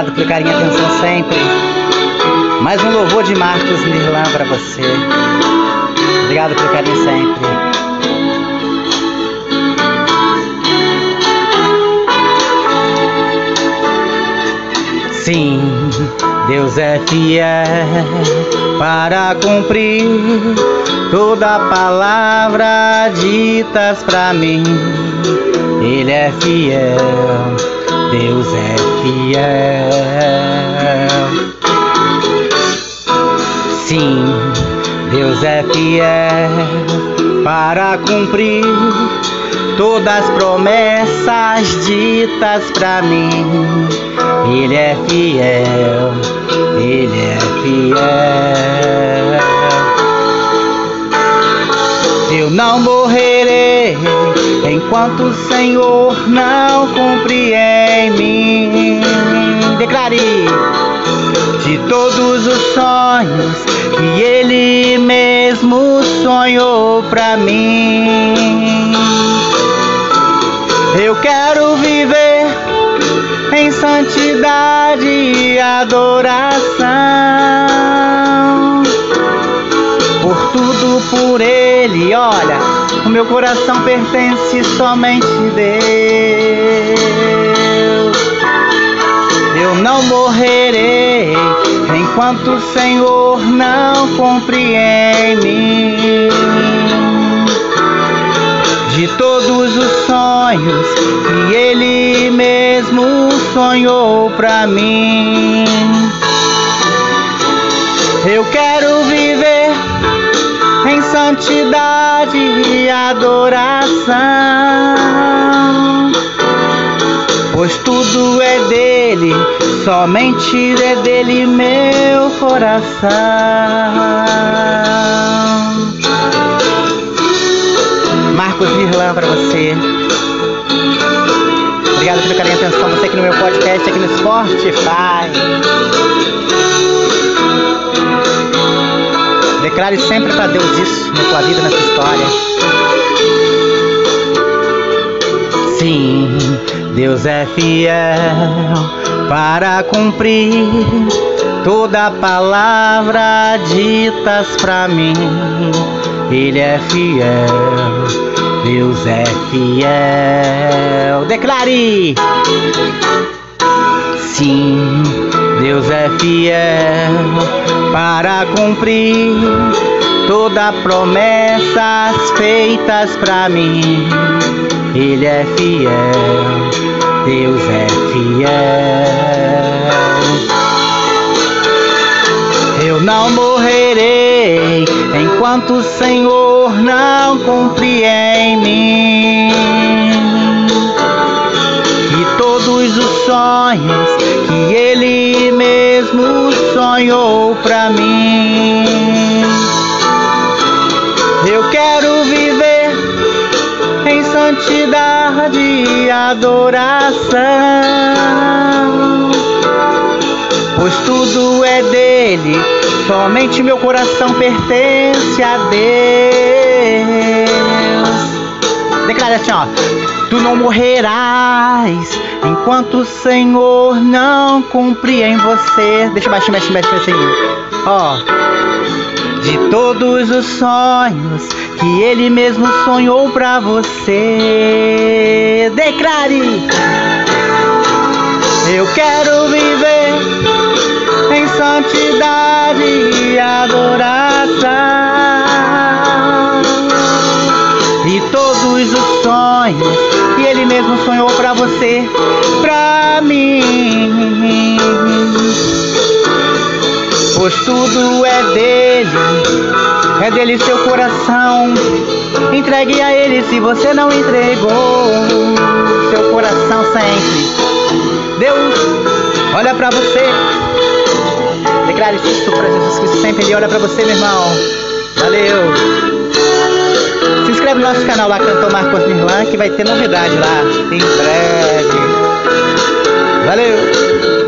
Obrigado pelo carinho e atenção sempre. Mais um louvor de Marcos Nirlan para você. Obrigado pelo carinho sempre. Sim, Deus é fiel para cumprir toda palavra ditas para mim. Ele é fiel, Deus é fiel. Sim, Deus é fiel para cumprir todas as promessas ditas para mim. Ele é fiel, ele é fiel. Eu não morrerei enquanto o Senhor não cumprir em mim. Declare de todos os sonhos que Ele mesmo sonhou pra mim. Eu quero viver em santidade e adoração. Tudo por Ele, olha, o meu coração pertence somente a Deus. Eu não morrerei enquanto o Senhor não cumprir em mim de todos os sonhos que Ele mesmo sonhou pra mim. Eu quero santidade e adoração, pois tudo é dele, somente é dele meu coração. Marcos Virlan para você. Obrigado carinho e atenção. Você aqui no meu podcast, aqui no Spotify. Declare sempre para Deus isso na tua vida, na tua história. Sim, Deus é fiel para cumprir toda palavra ditas para mim. Ele é fiel, Deus é fiel. Declare! Sim, Deus é fiel para cumprir toda promessas feitas para mim. Ele é fiel, Deus é fiel. Eu não morrerei enquanto o Senhor não cumprir em mim. E todos os sonhos que Ele mesmo sonhou pra mim. Eu quero viver em santidade e adoração pois tudo é dele, somente meu coração pertence a Deus. Declara assim, ó. Tu não morrerás enquanto o Senhor não cumprir em você. Deixa baixinho, baixinho, baixinho, baixinho. Ó. De todos os sonhos que Ele mesmo sonhou pra você. Declare. Eu quero viver em santidade que Ele mesmo sonhou pra você, pra mim. Pois tudo é dele, é dele seu coração. Entregue a Ele se você não entregou seu coração sempre. Deus olha pra você. Declare isso para Jesus Cristo sempre. Ele olha pra você, meu irmão. Valeu. Inscreve no nosso canal lá, Cantor Marcos Nirlan, que vai ter novidade lá em breve. Valeu.